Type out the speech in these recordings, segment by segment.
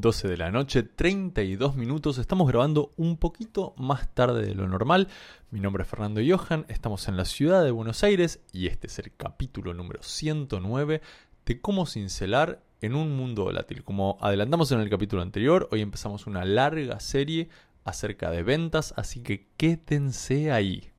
12 de la noche, 32 minutos. Estamos grabando un poquito más tarde de lo normal. Mi nombre es Fernando Johan, estamos en la ciudad de Buenos Aires y este es el capítulo número 109 de cómo cincelar en un mundo volátil. Como adelantamos en el capítulo anterior, hoy empezamos una larga serie acerca de ventas, así que quédense ahí.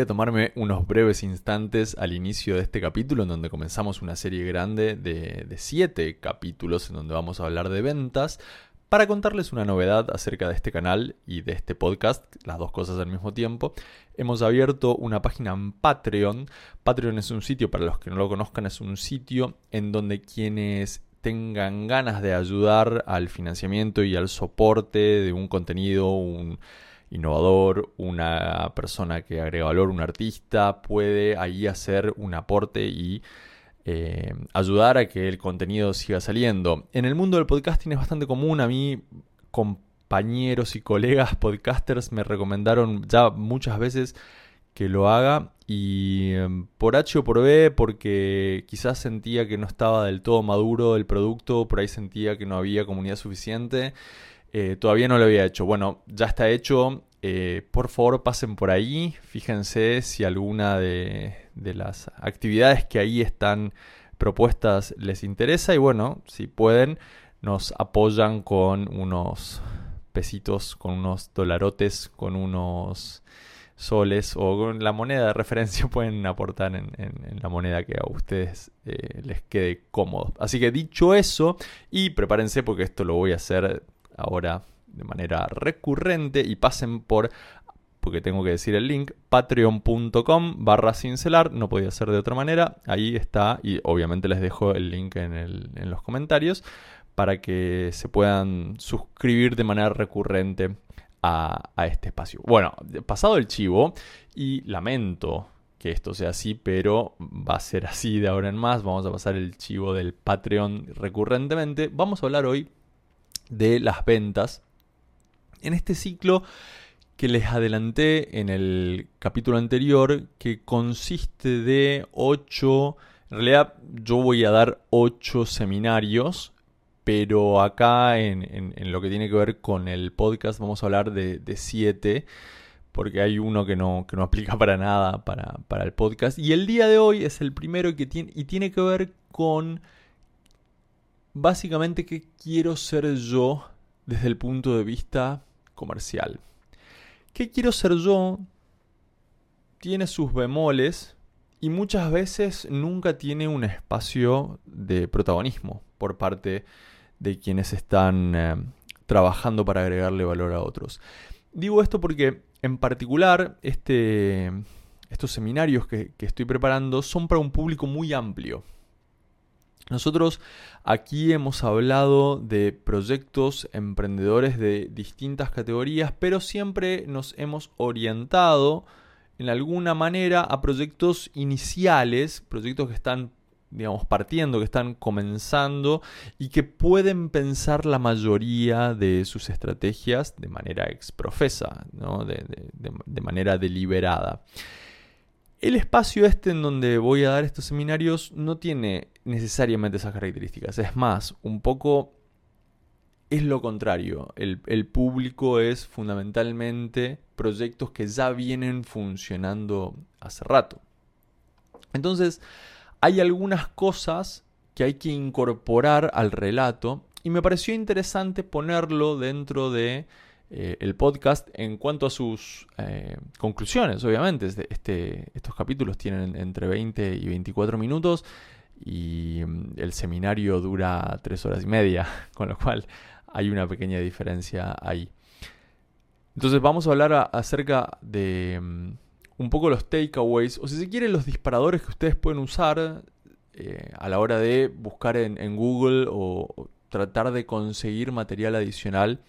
Voy tomarme unos breves instantes al inicio de este capítulo en donde comenzamos una serie grande de, siete capítulos en donde vamos a hablar de ventas para contarles una novedad acerca de este canal y de este podcast, las dos cosas al mismo tiempo. Hemos abierto una página en Patreon. Patreon es un sitio, para los que no lo conozcan, es un sitio en donde quienes tengan ganas de ayudar al financiamiento y al soporte de un contenido, un innovador, una persona que agrega valor, un artista, puede ahí hacer un aporte y eh, ayudar a que el contenido siga saliendo. En el mundo del podcasting es bastante común, a mí compañeros y colegas podcasters me recomendaron ya muchas veces que lo haga y em, por H o por B, porque quizás sentía que no estaba del todo maduro el producto, por ahí sentía que no había comunidad suficiente eh, todavía no lo había hecho. Bueno, ya está hecho. Eh, por favor, pasen por ahí. Fíjense si alguna de, las actividades que ahí están propuestas les interesa. Y bueno, si pueden, nos apoyan con unos pesitos, con unos dolarotes, con unos soles o con la moneda de referencia pueden aportar en, la moneda que a ustedes eh, les quede cómodo. Así que dicho eso, y prepárense porque esto lo voy a hacer ahora de manera recurrente y pasen por, porque tengo que decir el link, patreon.com barra cincelar, no podía ser de otra manera, ahí está y obviamente les dejo el link en, los comentarios para que se puedan suscribir de manera recurrente a, a, este espacio. Bueno, pasado el chivo, y lamento que esto sea así, pero va a ser así de ahora en más, vamos a pasar el chivo del Patreon recurrentemente, vamos a hablar hoy de las ventas. En este ciclo que les adelanté en el capítulo anterior, que consiste de 8, en realidad yo voy a dar 8 seminarios, pero acá en, lo que tiene que ver con el podcast vamos a hablar de 7 porque hay uno que no, que no aplica para nada para, para, el podcast. Y el día de hoy es el primero que tiene, y tiene que ver con básicamente qué quiero ser yo desde el punto de vista comercial. ¿Qué quiero ser yo? Tiene sus bemoles y muchas veces nunca tiene un espacio de protagonismo por parte de quienes están eh, trabajando para agregarle valor a otros. Digo esto porque en particular este, estos seminarios que estoy preparando son para un público muy amplio. Nosotros aquí hemos hablado de proyectos emprendedores de distintas categorías, pero siempre nos hemos orientado en alguna manera a proyectos iniciales, proyectos que están digamos, partiendo, que están comenzando y que pueden pensar la mayoría de sus estrategias de manera exprofesa, de manera deliberada. El espacio este en donde voy a dar estos seminarios no tiene necesariamente esas características. Es más, un poco es lo contrario. El, público es fundamentalmente proyectos que ya vienen funcionando hace rato. Entonces, hay algunas cosas que hay que incorporar al relato y me pareció interesante ponerlo dentro de eh, el podcast en cuanto a sus eh, conclusiones, obviamente. Este, este, estos capítulos tienen entre 20 y 24 minutos y mm, el seminario dura 3 horas y media, con lo cual hay una pequeña diferencia ahí. Entonces vamos a hablar acerca de mm, un poco los takeaways, o si se quiere los disparadores que ustedes pueden usar eh, a la hora de buscar en, Google o tratar de conseguir material adicional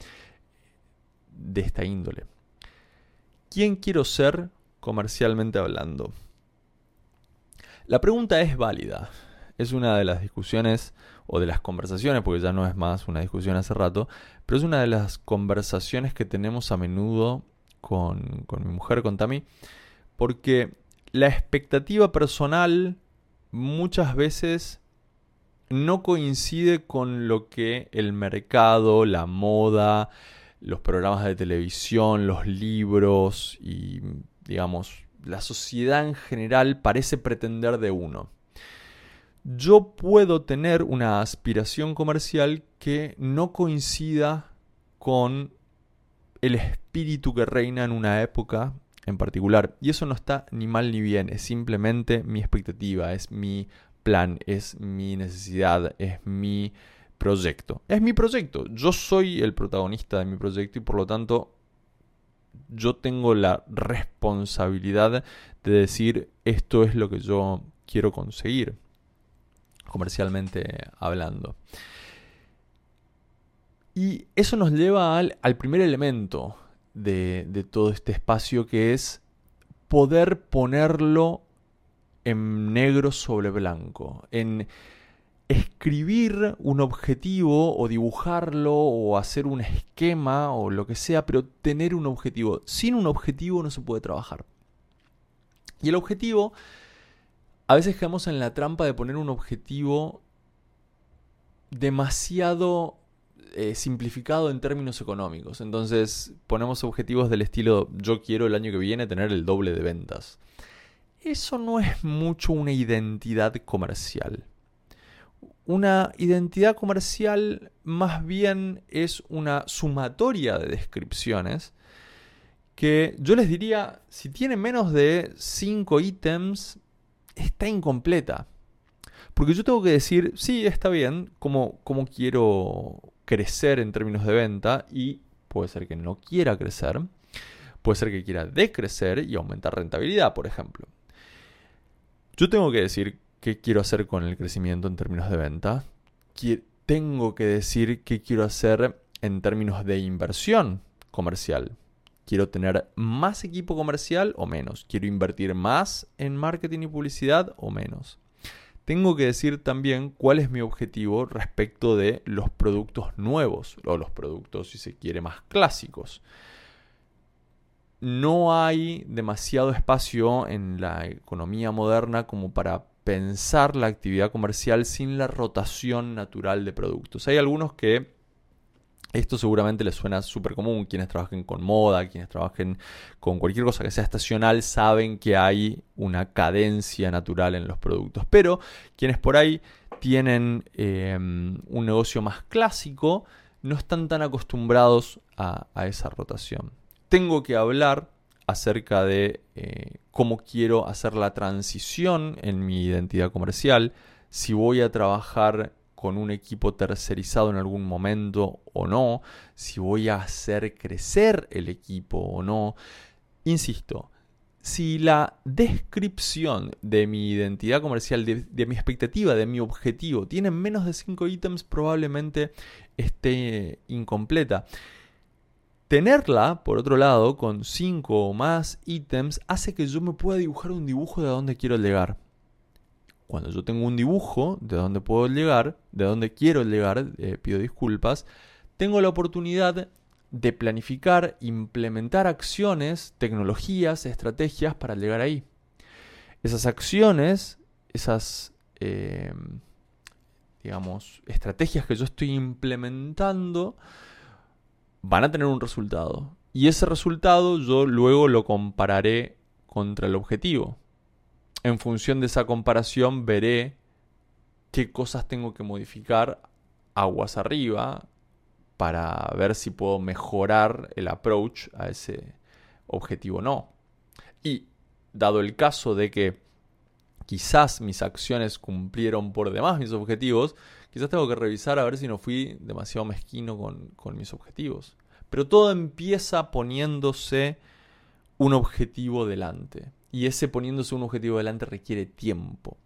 de esta índole. ¿Quién quiero ser comercialmente hablando? La pregunta es válida. es una de las discusiones o de las conversaciones, porque ya no es más una discusión hace rato, pero es una de las conversaciones que tenemos a menudo con, con mi mujer, con Tami, porque la expectativa personal muchas veces no coincide con lo que el mercado, la moda, los programas de televisión, los libros y, digamos, la sociedad en general parece pretender de uno. Yo puedo tener una aspiración comercial que no coincida con el espíritu que reina en una época en particular. Y eso no está ni mal ni bien, es simplemente mi expectativa, es mi plan, es mi necesidad, es mi proyecto. Es mi proyecto. Yo soy el protagonista de mi proyecto y por lo tanto yo tengo la responsabilidad de decir esto es lo que yo quiero conseguir, comercialmente hablando. Y eso nos lleva al, primer elemento de, de todo este espacio que es poder ponerlo en negro sobre blanco, en escribir un objetivo o dibujarlo o hacer un esquema o lo que sea, pero tener un objetivo. Sin un objetivo no se puede trabajar. Y el objetivo, a veces quedamos en la trampa de poner un objetivo demasiado eh, simplificado en términos económicos. Entonces ponemos objetivos del estilo yo quiero el año que viene tener el doble de ventas. Eso no es mucho una identidad comercial. Una identidad comercial más bien es una sumatoria de descripciones que yo les diría, si tiene menos de 5 ítems, está incompleta. Porque yo tengo que decir, sí, está bien, como, como quiero crecer en términos de venta y puede ser que no quiera crecer, puede ser que quiera decrecer y aumentar rentabilidad, por ejemplo. Yo tengo que decir qué quiero hacer con el crecimiento en términos de venta. Tengo que decir qué quiero hacer en términos de inversión comercial. Quiero tener más equipo comercial o menos. Quiero invertir más en marketing y publicidad o menos. Tengo que decir también cuál es mi objetivo respecto de los productos nuevos o los productos, si se quiere, más clásicos no hay demasiado espacio en la economía moderna como para pensar la actividad comercial sin la rotación natural de productos. Hay algunos que esto seguramente les suena súper común. Quienes trabajen con moda, quienes trabajen con cualquier cosa que sea estacional, saben que hay una cadencia natural en los productos. Pero quienes por ahí tienen em, un negocio más clásico, no están tan acostumbrados a esa rotación tengo que hablar acerca de eh, cómo quiero hacer la transición en mi identidad comercial, si voy a trabajar con un equipo tercerizado en algún momento o no, si voy a hacer crecer el equipo o no. Insisto, si la descripción de mi identidad comercial, de, de, mi expectativa, de mi objetivo, tiene menos de 5 ítems, probablemente esté incompleta. Tenerla, por otro lado, con 5 o más ítems, hace que yo me pueda dibujar un dibujo de dónde quiero llegar. Cuando yo tengo un dibujo de dónde puedo llegar, de dónde quiero llegar, eh, pido disculpas, tengo la oportunidad de planificar, implementar acciones, tecnologías, estrategias para llegar ahí. Esas acciones, esas, eh, digamos, estrategias que yo estoy implementando, van a tener un resultado. Y ese resultado yo luego lo compararé contra el objetivo. En función de esa comparación veré qué cosas tengo que modificar aguas arriba para ver si puedo mejorar el approach a ese objetivo o no. Y dado el caso de que quizás mis acciones cumplieron por demás mis objetivos, quizás tengo que revisar a ver si no fui demasiado mezquino con, mis objetivos. Pero todo empieza poniéndose un objetivo delante. Y ese poniéndose un objetivo delante requiere tiempo.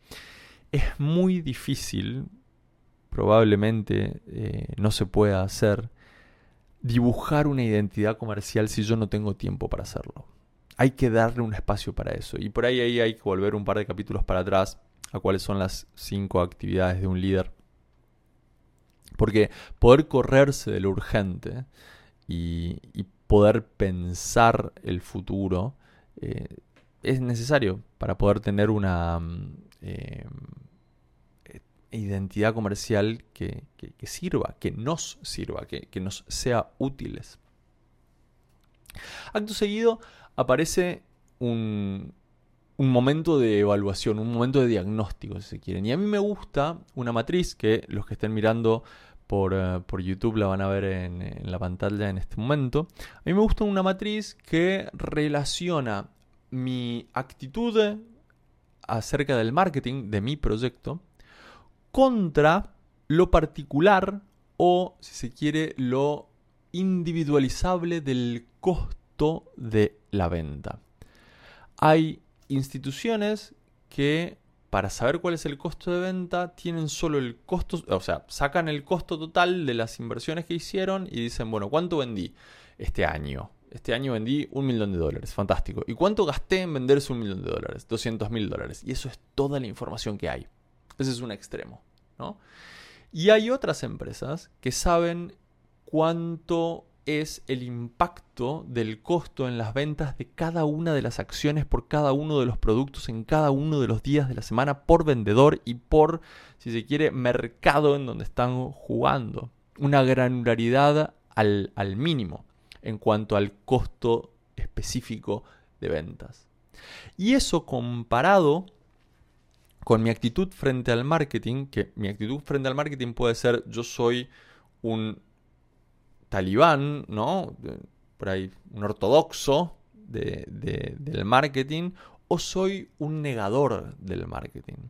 Es muy difícil, probablemente eh, no se pueda hacer, dibujar una identidad comercial si yo no tengo tiempo para hacerlo hay que darle un espacio para eso. Y por ahí, ahí hay que volver un par de capítulos para atrás a cuáles son las cinco actividades de un líder. Porque poder correrse de lo urgente y, poder pensar el futuro eh, es necesario para poder tener una mm, eh, identidad comercial que, sirva, que nos sirva, que, que nos sea útiles. Acto seguido aparece un, un momento de evaluación, un momento de diagnóstico, si se quieren. Y a mí me gusta una matriz que los que estén mirando por, eh, YouTube la van a ver en, en, la pantalla en este momento. A mí me gusta una matriz que relaciona mi actitud acerca del marketing de mi proyecto contra lo particular o, si se quiere, lo individualizable del costo de la venta. Hay instituciones que para saber cuál es el costo de venta tienen solo el costo, o sea, sacan el costo total de las inversiones que hicieron y dicen, bueno, ¿cuánto vendí este año? Este año vendí un millón de dólares, fantástico. ¿Y cuánto gasté en venderse un millón de dólares? 200 mil dólares. Y eso es toda la información que hay. Ese es un extremo, ¿no? Y hay otras empresas que saben cuánto es el impacto del costo en las ventas de cada una de las acciones por cada uno de los productos en cada uno de los días de la semana por vendedor y por, si se quiere, mercado en donde están jugando. Una granularidad al, al mínimo en cuanto al costo específico de ventas. Y eso comparado con mi actitud frente al marketing, que mi actitud frente al marketing puede ser yo soy un talibán, ¿no? Por ahí, un ortodoxo del marketing, o soy un negador del marketing.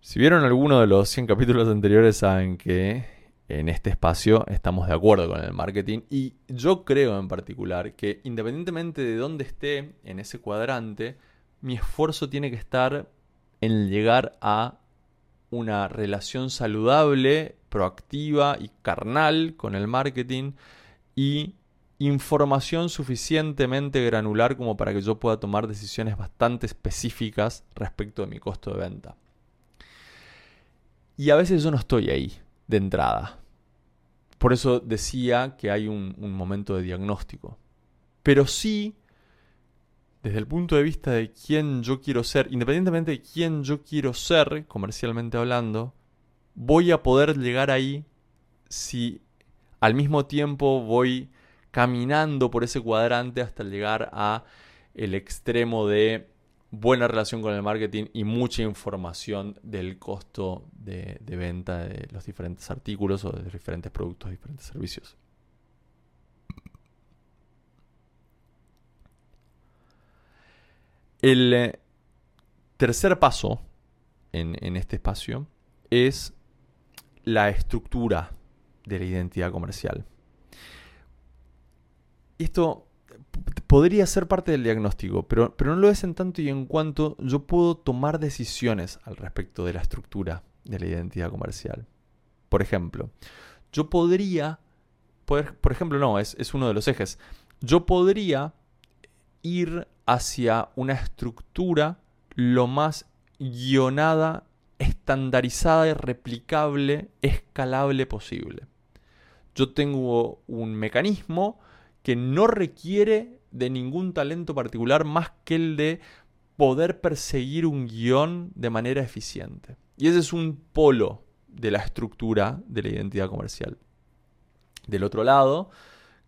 Si vieron alguno de los 100 capítulos anteriores, saben que en este espacio estamos de acuerdo con el marketing y yo creo en particular que independientemente de dónde esté en ese cuadrante, mi esfuerzo tiene que estar en llegar a una relación saludable proactiva y carnal con el marketing y información suficientemente granular como para que yo pueda tomar decisiones bastante específicas respecto de mi costo de venta. Y a veces yo no estoy ahí de entrada. Por eso decía que hay un, momento de diagnóstico. Pero sí, desde el punto de vista de quién yo quiero ser, independientemente de quién yo quiero ser, comercialmente hablando, voy a poder llegar ahí si al mismo tiempo voy caminando por ese cuadrante hasta llegar a el extremo de buena relación con el marketing y mucha información del costo de, de, venta de los diferentes artículos o de diferentes productos, diferentes servicios. El eh, tercer paso en, en este espacio es la estructura de la identidad comercial. Esto podría ser parte del diagnóstico, pero, pero no lo es en tanto y en cuanto yo puedo tomar decisiones al respecto de la estructura de la identidad comercial. Por ejemplo, yo podría, por, ejemplo, no, es, es uno de los ejes, yo podría ir hacia una estructura lo más guionada estandarizada y replicable, escalable posible. Yo tengo un mecanismo que no requiere de ningún talento particular más que el de poder perseguir un guion de manera eficiente. Y ese es un polo de la estructura de la identidad comercial. Del otro lado,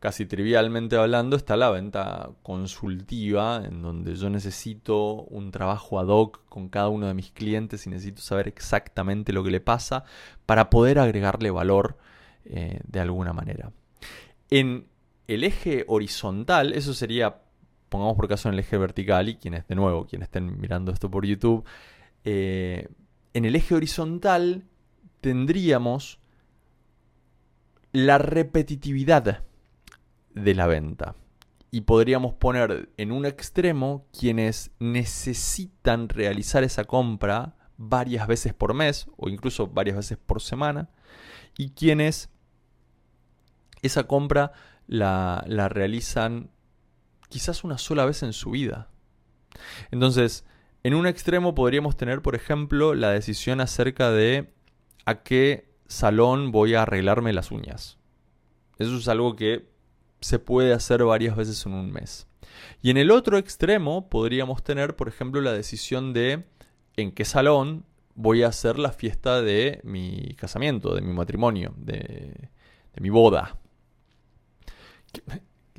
casi trivialmente hablando, está la venta consultiva, en donde yo necesito un trabajo ad hoc con cada uno de mis clientes y necesito saber exactamente lo que le pasa para poder agregarle valor eh, de alguna manera. En el eje horizontal, eso sería, pongamos por caso en el eje vertical, y quienes de nuevo, quienes estén mirando esto por YouTube, eh, en el eje horizontal tendríamos la repetitividad de la venta. Y podríamos poner en un extremo quienes necesitan realizar esa compra varias veces por mes o incluso varias veces por semana y quienes esa compra la, realizan quizás una sola vez en su vida. Entonces, En un extremo podríamos tener, por ejemplo, la decisión acerca de a qué salón voy a arreglarme las uñas. Eso es algo que se puede hacer varias veces en un mes. Y en el otro extremo podríamos tener, por ejemplo, la decisión de en qué salón voy a hacer la fiesta de mi casamiento, de mi matrimonio, de, mi boda.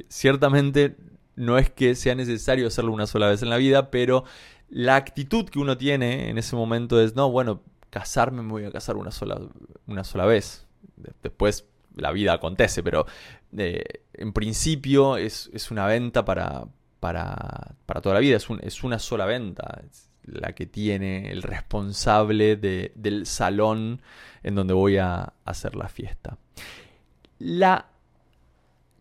Ciertamente no es que sea necesario hacerlo una sola vez en la vida, pero la actitud que uno tiene en ese momento es, no, bueno, casarme me voy a casar una sola, una sola vez. Después la vida acontece, pero eh, en principio es, una venta para, para, para, toda la vida, es, es una sola venta. la que tiene el responsable del salón en donde voy a hacer la fiesta. La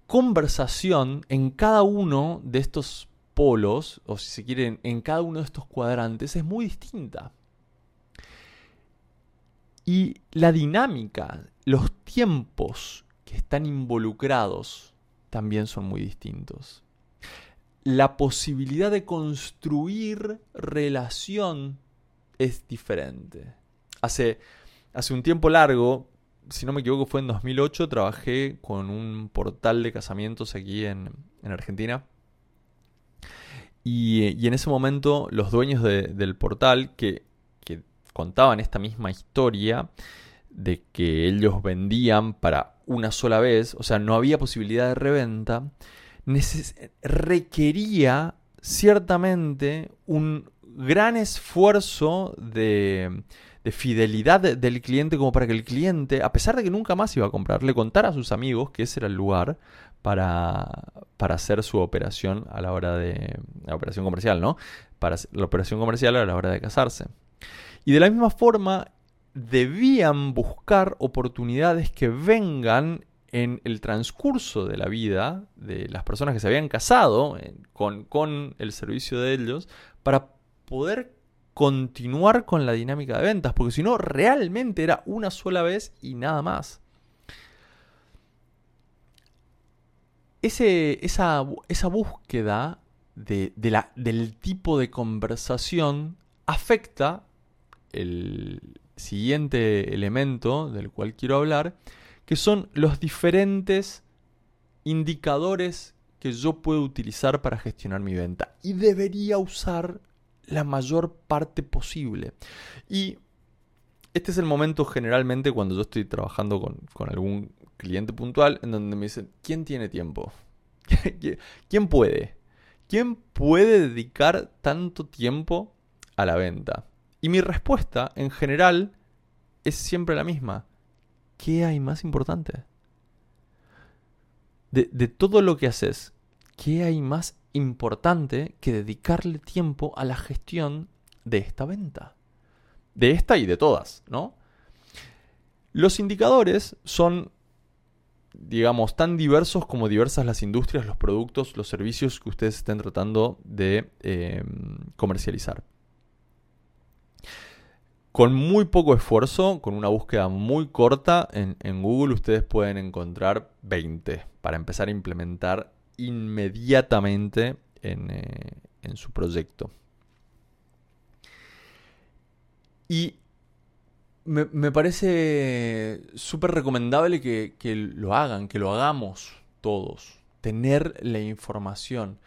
conversación en cada uno de estos polos, o si se quieren, en cada uno de estos cuadrantes, es muy distinta. Y la dinámica, los tiempos que están involucrados también son muy distintos. La posibilidad de construir relación es diferente. Hace, hace un tiempo largo, si no me equivoco fue en 2008, trabajé con un portal de casamientos aquí en, Argentina. Y, en ese momento los dueños del portal, que contaban esta misma historia de que ellos vendían para una sola vez, o sea, no había posibilidad de reventa, requería ciertamente un gran esfuerzo de, fidelidad del cliente como para que el cliente, a pesar de que nunca más iba a comprar, le contara a sus amigos que ese era el lugar para, para hacer su operación a la hora de... la operación comercial, ¿no? Para la operación comercial a la hora de casarse. Y de la misma forma, debían buscar oportunidades que vengan en el transcurso de la vida de las personas que se habían casado eh, con, con el servicio de ellos para poder continuar con la dinámica de ventas, porque si no, realmente era una sola vez y nada más. Ese, esa, esa, búsqueda de, de la, del tipo de conversación afecta el siguiente elemento del cual quiero hablar, que son los diferentes indicadores que yo puedo utilizar para gestionar mi venta. Y debería usar la mayor parte posible. Y este es el momento generalmente cuando yo estoy trabajando con, con algún cliente puntual en donde me dicen, ¿quién tiene tiempo? ¿Quién puede? ¿Quién puede dedicar tanto tiempo a la venta? Y mi respuesta, en general, es siempre la misma. ¿Qué hay más importante? De, todo lo que haces, ¿qué hay más importante que dedicarle tiempo a la gestión de esta venta? De esta y de todas, ¿no? Los indicadores son, digamos, tan diversos como diversas las industrias, los productos, los servicios que ustedes estén tratando de eh, comercializar. Con muy poco esfuerzo, con una búsqueda muy corta, en, Google ustedes pueden encontrar 20 para empezar a implementar inmediatamente en, eh, su proyecto. Y me, parece súper recomendable que, lo hagan, que lo hagamos todos. Tener la información.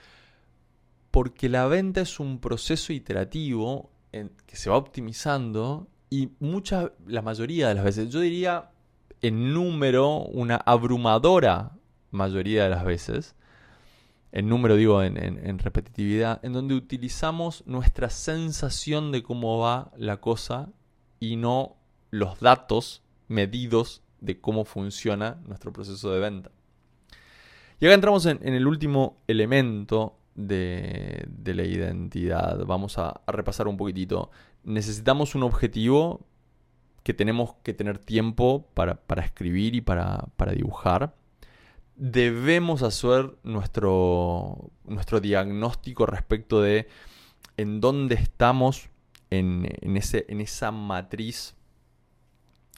Porque la venta es un proceso iterativo que se va optimizando y mucha, la mayoría de las veces, yo diría en número, una abrumadora mayoría de las veces, en número digo en, repetitividad, en donde utilizamos nuestra sensación de cómo va la cosa y no los datos medidos de cómo funciona nuestro proceso de venta. Y acá entramos en, en el último elemento de, la identidad. Vamos a, repasar un poquitito. Necesitamos un objetivo que tenemos que tener tiempo para, escribir y para, dibujar. Debemos hacer nuestro, nuestro diagnóstico respecto de en dónde estamos en, ese, en esa matriz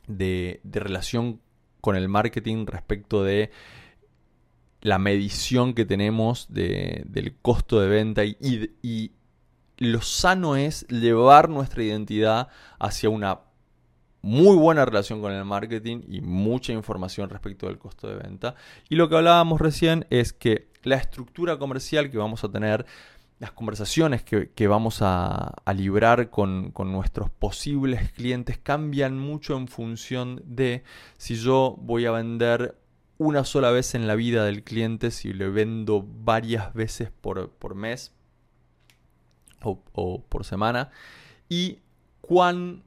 de, de relación con el marketing respecto de la medición que tenemos del costo de venta y, lo sano es llevar nuestra identidad hacia una muy buena relación con el marketing y mucha información respecto del costo de venta. Y lo que hablábamos recién es que la estructura comercial que vamos a tener, las conversaciones que, vamos a, librar con, nuestros posibles clientes cambian mucho en función de si yo voy a vender una sola vez en la vida del cliente, si le vendo varias veces por, por mes o, o por semana, y cuán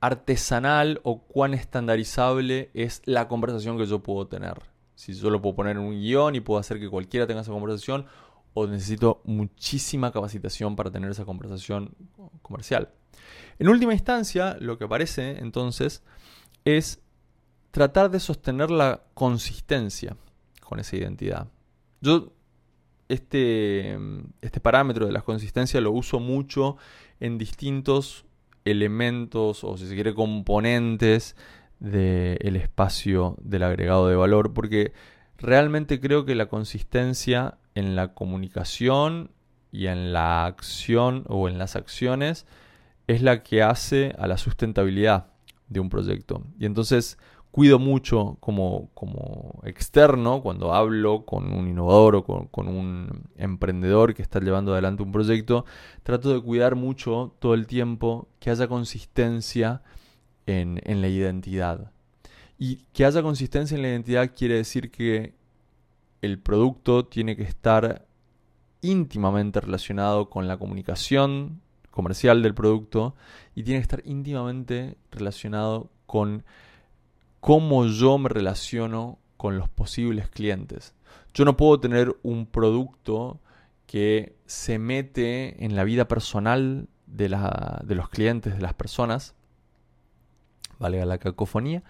artesanal o cuán estandarizable es la conversación que yo puedo tener. Si yo lo puedo poner en un guion y puedo hacer que cualquiera tenga esa conversación, o necesito muchísima capacitación para tener esa conversación comercial. En última instancia, lo que aparece entonces es tratar de sostener la consistencia con esa identidad. Yo este, este parámetro de la consistencia lo uso mucho en distintos elementos o si se quiere componentes del espacio del agregado de valor porque realmente creo que la consistencia en la comunicación y en la acción o en las acciones es la que hace a la sustentabilidad de un proyecto. Y entonces cuido mucho como, como externo cuando hablo con un innovador o con, un emprendedor que está llevando adelante un proyecto, trato de cuidar mucho todo el tiempo que haya consistencia en, en la identidad. Y que haya consistencia en la identidad quiere decir que el producto tiene que estar íntimamente relacionado con la comunicación comercial del producto y tiene que estar íntimamente relacionado con cómo yo me relaciono con los posibles clientes. Yo no puedo tener un producto que se mete en la vida personal de, los clientes, de las personas, valga la cacofonía,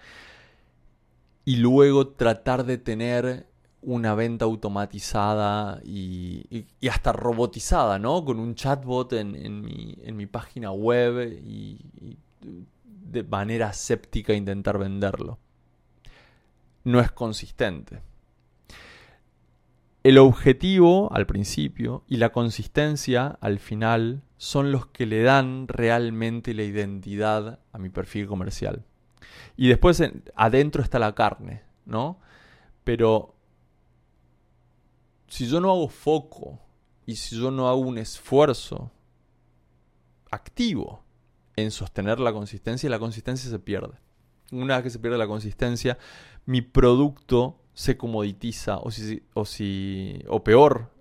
y luego tratar de tener una venta automatizada y, hasta robotizada, ¿no? Con un chatbot en, mi, página web y de manera séptica intentar venderlo no es consistente. El objetivo al principio y la consistencia al final son los que le dan realmente la identidad a mi perfil comercial. Y después adentro está la carne, ¿no? Pero si yo no hago foco y si yo no hago un esfuerzo activo en sostener la consistencia, la consistencia se pierde. Una vez que se pierde la consistencia, mi producto se comoditiza o si, o, si, o peor,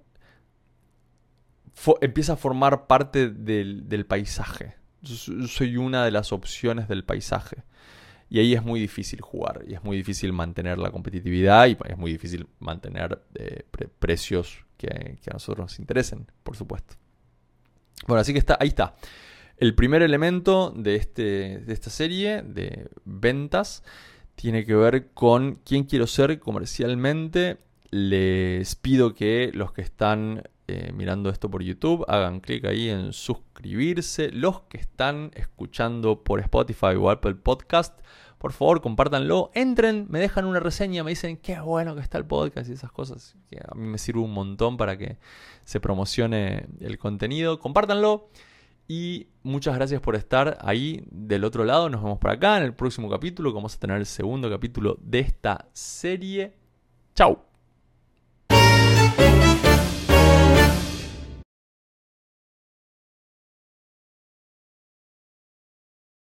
empieza a formar parte del, paisaje. Yo soy una de las opciones del paisaje. Y ahí es muy difícil jugar y es muy difícil mantener la competitividad y es muy difícil mantener eh, precios que, a nosotros nos interesen, por supuesto. Bueno, así que está, ahí está. El primer elemento de, este, de esta serie de ventas tiene que ver con quién quiero ser comercialmente. Les pido que los que están eh, mirando esto por YouTube hagan clic ahí en suscribirse. Los que están escuchando por Spotify o Apple Podcast, por favor compártanlo. Entren, me dejan una reseña, me dicen qué bueno que está el podcast y esas cosas. Que a mí me sirve un montón para que se promocione el contenido. Compártanlo. Y muchas gracias por estar ahí del otro lado. Nos vemos por acá en el próximo capítulo. Vamos a tener el segundo capítulo de esta serie. Chao.